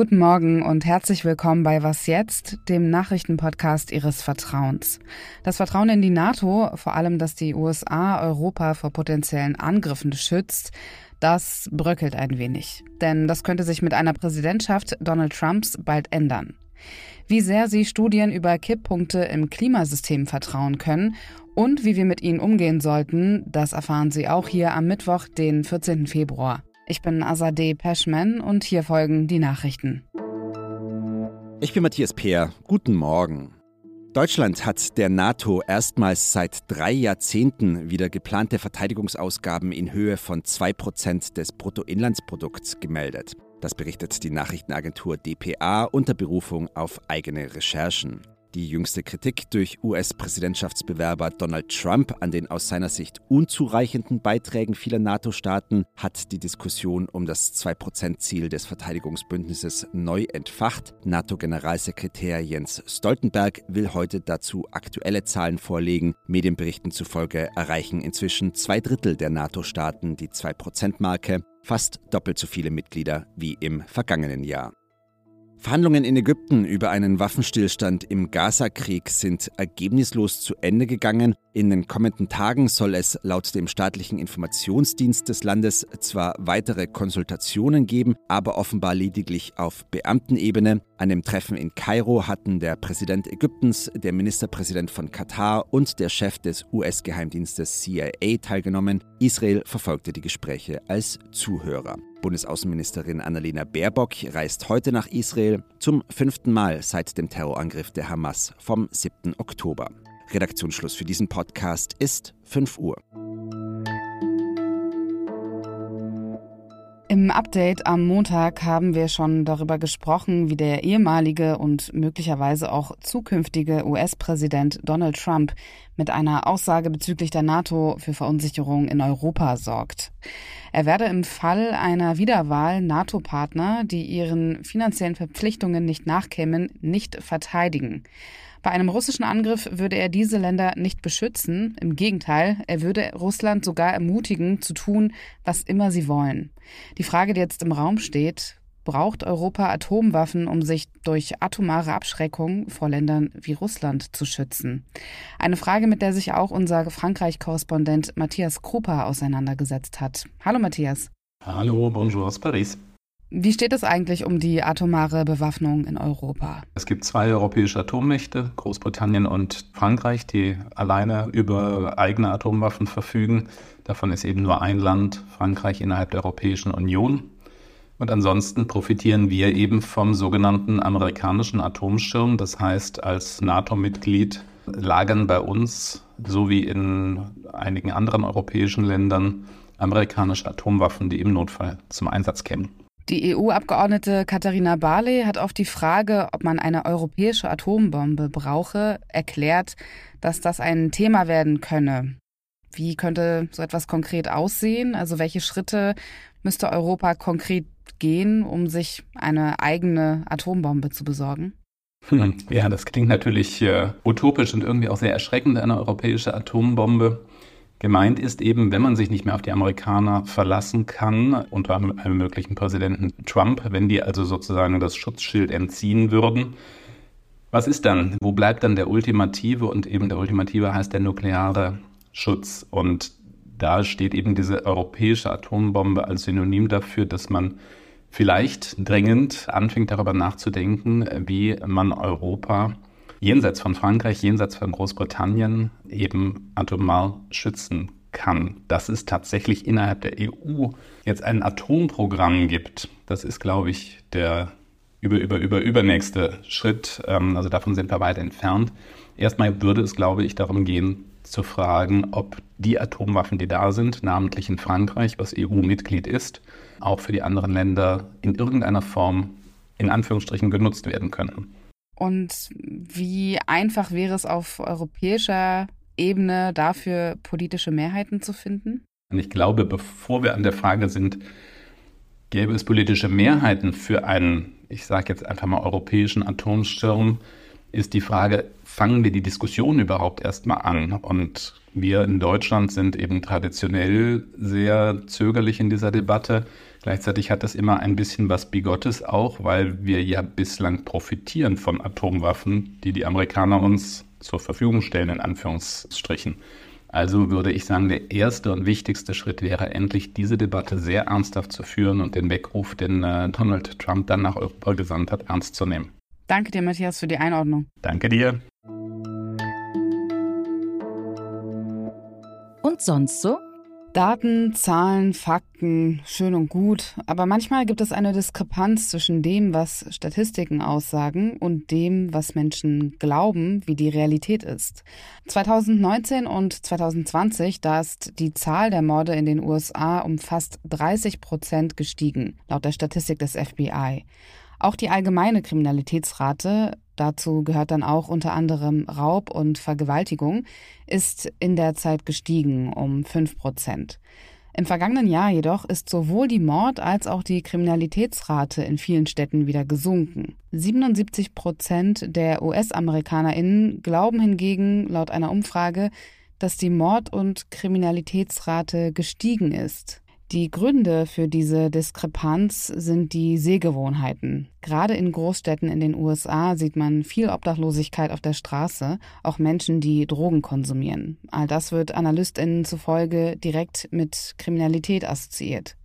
Guten Morgen und herzlich willkommen bei Was jetzt, dem Nachrichtenpodcast Ihres Vertrauens. Das Vertrauen in die NATO, vor allem, dass die USA Europa vor potenziellen Angriffen schützt, das bröckelt ein wenig. Denn das könnte sich mit einer Präsidentschaft Donald Trumps bald ändern. Wie sehr Sie Studien über Kipppunkte im Klimasystem vertrauen können und wie wir mit ihnen umgehen sollten, das erfahren Sie auch hier am Mittwoch, den 14. Februar. Ich bin Azadeh Peschman und hier folgen die Nachrichten. Ich bin Matthias Peer. Guten Morgen. Deutschland hat der NATO erstmals seit drei Jahrzehnten wieder geplante Verteidigungsausgaben in Höhe von 2% des Bruttoinlandsprodukts gemeldet. Das berichtet die Nachrichtenagentur dpa unter Berufung auf eigene Recherchen. Die jüngste Kritik durch US-Präsidentschaftsbewerber Donald Trump an den aus seiner Sicht unzureichenden Beiträgen vieler NATO-Staaten hat die Diskussion um das 2-Prozent-Ziel des Verteidigungsbündnisses neu entfacht. NATO-Generalsekretär Jens Stoltenberg will heute dazu aktuelle Zahlen vorlegen. Medienberichten zufolge erreichen inzwischen zwei Drittel der NATO-Staaten die 2-Prozent-Marke, fast doppelt so viele Mitglieder wie im vergangenen Jahr. Verhandlungen in Ägypten über einen Waffenstillstand im Gaza-Krieg sind ergebnislos zu Ende gegangen. In den kommenden Tagen soll es laut dem staatlichen Informationsdienst des Landes zwar weitere Konsultationen geben, aber offenbar lediglich auf Beamtenebene. An dem Treffen in Kairo hatten der Präsident Ägyptens, der Ministerpräsident von Katar und der Chef des US-Geheimdienstes CIA teilgenommen. Israel verfolgte die Gespräche als Zuhörer. Bundesaußenministerin Annalena Baerbock reist heute nach Israel zum fünften Mal seit dem Terrorangriff der Hamas vom 7. Oktober. Redaktionsschluss für diesen Podcast ist 5 Uhr. Im Update am Montag haben wir schon darüber gesprochen, wie der ehemalige und möglicherweise auch zukünftige US-Präsident Donald Trump mit einer Aussage bezüglich der NATO für Verunsicherung in Europa sorgt. Er werde im Fall einer Wiederwahl NATO-Partner, die ihren finanziellen Verpflichtungen nicht nachkämen, nicht verteidigen. Bei einem russischen Angriff würde er diese Länder nicht beschützen. Im Gegenteil, er würde Russland sogar ermutigen, zu tun, was immer sie wollen. Die Frage, die jetzt im Raum steht, braucht Europa Atomwaffen, um sich durch atomare Abschreckung vor Ländern wie Russland zu schützen? Eine Frage, mit der sich auch unser Frankreich-Korrespondent Matthias Krupper auseinandergesetzt hat. Hallo Matthias. Hallo, bonjour aus Paris. Wie steht es eigentlich um die atomare Bewaffnung in Europa? Es gibt zwei europäische Atommächte, Großbritannien und Frankreich, die alleine über eigene Atomwaffen verfügen. Davon ist eben nur ein Land, Frankreich, innerhalb der Europäischen Union. Und ansonsten profitieren wir eben vom sogenannten amerikanischen Atomschirm. Das heißt, als NATO-Mitglied lagern bei uns, so wie in einigen anderen europäischen Ländern, amerikanische Atomwaffen, die im Notfall zum Einsatz kämen. Die EU-Abgeordnete Katharina Barley hat auf die Frage, ob man eine europäische Atombombe brauche, erklärt, dass das ein Thema werden könne. Wie könnte so etwas konkret aussehen? Also welche Schritte müsste Europa konkret gehen, um sich eine eigene Atombombe zu besorgen? Hm, ja, das klingt natürlich äh, utopisch und irgendwie auch sehr erschreckend, eine europäische Atombombe. Gemeint ist eben, wenn man sich nicht mehr auf die Amerikaner verlassen kann, unter einem möglichen Präsidenten Trump, wenn die also sozusagen das Schutzschild entziehen würden, was ist dann? Wo bleibt dann der Ultimative? Und eben der Ultimative heißt der nukleare Schutz. Und da steht eben diese europäische Atombombe als Synonym dafür, dass man vielleicht dringend anfängt darüber nachzudenken, wie man Europa jenseits von Frankreich, jenseits von Großbritannien eben atomar schützen kann. Dass es tatsächlich innerhalb der EU jetzt ein Atomprogramm gibt, das ist, glaube ich, der über, über, über, übernächste Schritt. Ähm, also davon sind wir weit entfernt. Erstmal würde es, glaube ich, darum gehen, zu fragen, ob die Atomwaffen, die da sind, namentlich in Frankreich, was EU-Mitglied ist, auch für die anderen Länder in irgendeiner Form in Anführungsstrichen genutzt werden können. Und wie einfach wäre es auf europäischer Ebene dafür politische Mehrheiten zu finden? Ich glaube, bevor wir an der Frage sind, gäbe es politische Mehrheiten für einen, ich sage jetzt einfach mal europäischen Atomschirm, ist die Frage, fangen wir die Diskussion überhaupt erstmal an? Und wir in Deutschland sind eben traditionell sehr zögerlich in dieser Debatte. Gleichzeitig hat das immer ein bisschen was Bigottes auch, weil wir ja bislang profitieren von Atomwaffen, die die Amerikaner uns zur Verfügung stellen, in Anführungsstrichen. Also würde ich sagen, der erste und wichtigste Schritt wäre endlich diese Debatte sehr ernsthaft zu führen und den Weckruf, den äh, Donald Trump dann nach Europa gesandt hat, ernst zu nehmen. Danke dir, Matthias, für die Einordnung. Danke dir. Und sonst so? Daten, Zahlen, Fakten, schön und gut, aber manchmal gibt es eine Diskrepanz zwischen dem, was Statistiken aussagen und dem, was Menschen glauben, wie die Realität ist. 2019 und 2020, da ist die Zahl der Morde in den USA um fast 30 Prozent gestiegen, laut der Statistik des FBI. Auch die allgemeine Kriminalitätsrate, dazu gehört dann auch unter anderem Raub und Vergewaltigung, ist in der Zeit gestiegen um 5 Prozent. Im vergangenen Jahr jedoch ist sowohl die Mord- als auch die Kriminalitätsrate in vielen Städten wieder gesunken. 77 Prozent der US-AmerikanerInnen glauben hingegen laut einer Umfrage, dass die Mord- und Kriminalitätsrate gestiegen ist. Die Gründe für diese Diskrepanz sind die Sehgewohnheiten. Gerade in Großstädten in den USA sieht man viel Obdachlosigkeit auf der Straße, auch Menschen, die Drogen konsumieren. All das wird Analystinnen zufolge direkt mit Kriminalität assoziiert.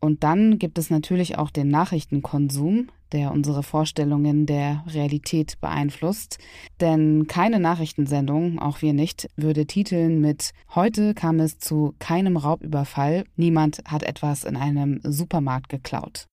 Und dann gibt es natürlich auch den Nachrichtenkonsum, der unsere Vorstellungen der Realität beeinflusst. Denn keine Nachrichtensendung, auch wir nicht, würde titeln mit Heute kam es zu keinem Raubüberfall, niemand hat etwas in einem Supermarkt geklaut.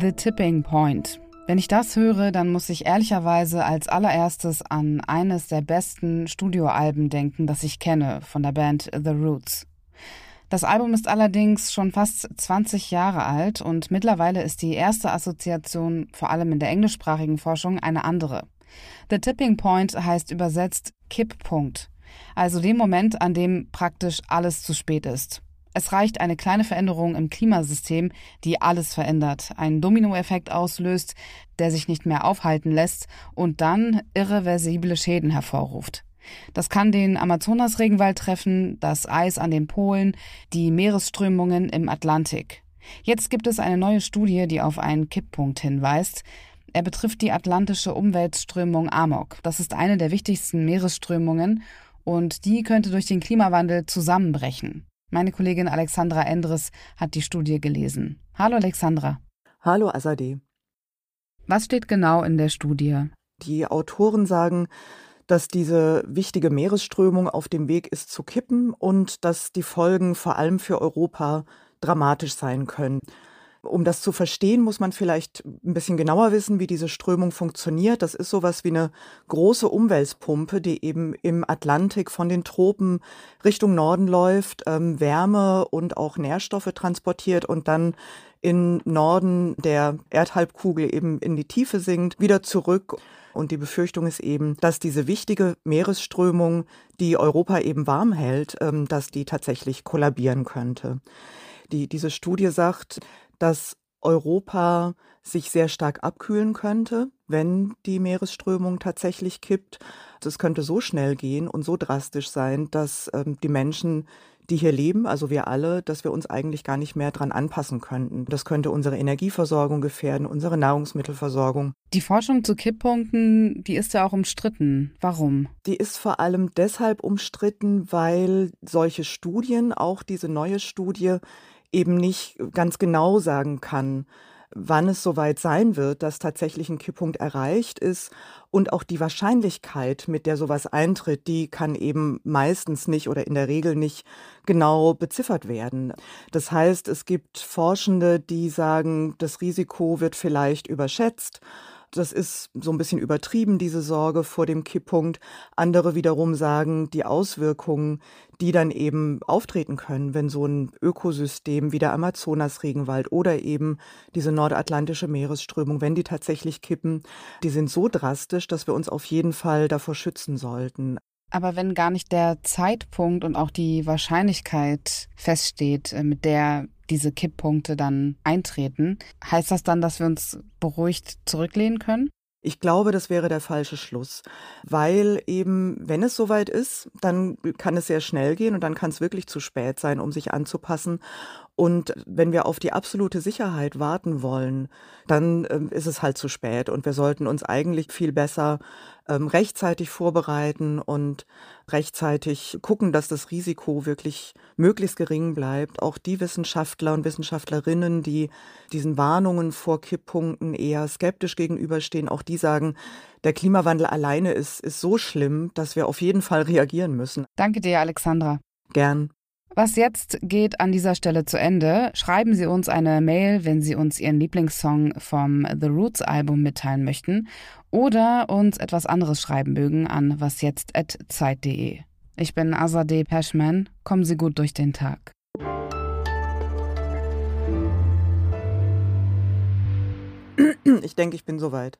The Tipping Point. Wenn ich das höre, dann muss ich ehrlicherweise als allererstes an eines der besten Studioalben denken, das ich kenne, von der Band The Roots. Das Album ist allerdings schon fast 20 Jahre alt und mittlerweile ist die erste Assoziation, vor allem in der englischsprachigen Forschung, eine andere. The Tipping Point heißt übersetzt Kipppunkt, also dem Moment, an dem praktisch alles zu spät ist. Es reicht eine kleine Veränderung im Klimasystem, die alles verändert, einen Dominoeffekt auslöst, der sich nicht mehr aufhalten lässt und dann irreversible Schäden hervorruft. Das kann den Amazonasregenwald treffen, das Eis an den Polen, die Meeresströmungen im Atlantik. Jetzt gibt es eine neue Studie, die auf einen Kipppunkt hinweist. Er betrifft die atlantische Umweltströmung Amok. Das ist eine der wichtigsten Meeresströmungen und die könnte durch den Klimawandel zusammenbrechen. Meine Kollegin Alexandra Endres hat die Studie gelesen. Hallo Alexandra. Hallo Azadeh. Was steht genau in der Studie? Die Autoren sagen, dass diese wichtige Meeresströmung auf dem Weg ist zu kippen und dass die Folgen vor allem für Europa dramatisch sein können. Um das zu verstehen, muss man vielleicht ein bisschen genauer wissen, wie diese Strömung funktioniert. Das ist sowas wie eine große Umweltpumpe, die eben im Atlantik von den Tropen Richtung Norden läuft, ähm, Wärme und auch Nährstoffe transportiert und dann in Norden der Erdhalbkugel eben in die Tiefe sinkt, wieder zurück. Und die Befürchtung ist eben, dass diese wichtige Meeresströmung, die Europa eben warm hält, ähm, dass die tatsächlich kollabieren könnte. Die, diese Studie sagt, dass Europa sich sehr stark abkühlen könnte, wenn die Meeresströmung tatsächlich kippt. Das könnte so schnell gehen und so drastisch sein, dass ähm, die Menschen die hier leben, also wir alle, dass wir uns eigentlich gar nicht mehr dran anpassen könnten. Das könnte unsere Energieversorgung gefährden, unsere Nahrungsmittelversorgung. Die Forschung zu Kipppunkten, die ist ja auch umstritten. Warum? Die ist vor allem deshalb umstritten, weil solche Studien, auch diese neue Studie, eben nicht ganz genau sagen kann, wann es soweit sein wird, dass tatsächlich ein Kipppunkt erreicht ist. Und auch die Wahrscheinlichkeit, mit der sowas eintritt, die kann eben meistens nicht oder in der Regel nicht genau beziffert werden. Das heißt, es gibt Forschende, die sagen, das Risiko wird vielleicht überschätzt das ist so ein bisschen übertrieben, diese Sorge vor dem Kipppunkt. Andere wiederum sagen, die Auswirkungen, die dann eben auftreten können, wenn so ein Ökosystem wie der Amazonasregenwald oder eben diese nordatlantische Meeresströmung, wenn die tatsächlich kippen, die sind so drastisch, dass wir uns auf jeden Fall davor schützen sollten. Aber wenn gar nicht der Zeitpunkt und auch die Wahrscheinlichkeit feststeht, äh, mit der diese Kipppunkte dann eintreten, heißt das dann, dass wir uns beruhigt zurücklehnen können? Ich glaube, das wäre der falsche Schluss, weil eben, wenn es soweit ist, dann kann es sehr schnell gehen und dann kann es wirklich zu spät sein, um sich anzupassen. Und wenn wir auf die absolute Sicherheit warten wollen, dann ähm, ist es halt zu spät. Und wir sollten uns eigentlich viel besser ähm, rechtzeitig vorbereiten und rechtzeitig gucken, dass das Risiko wirklich möglichst gering bleibt. Auch die Wissenschaftler und Wissenschaftlerinnen, die diesen Warnungen vor Kipppunkten eher skeptisch gegenüberstehen, auch die sagen, der Klimawandel alleine ist, ist so schlimm, dass wir auf jeden Fall reagieren müssen. Danke dir, Alexandra. Gern. Was jetzt geht an dieser Stelle zu Ende. Schreiben Sie uns eine Mail, wenn Sie uns Ihren Lieblingssong vom The Roots Album mitteilen möchten oder uns etwas anderes schreiben mögen an wasjetzt@zeit.de. Ich bin Azadeh Peschman. Kommen Sie gut durch den Tag. Ich denke, ich bin soweit.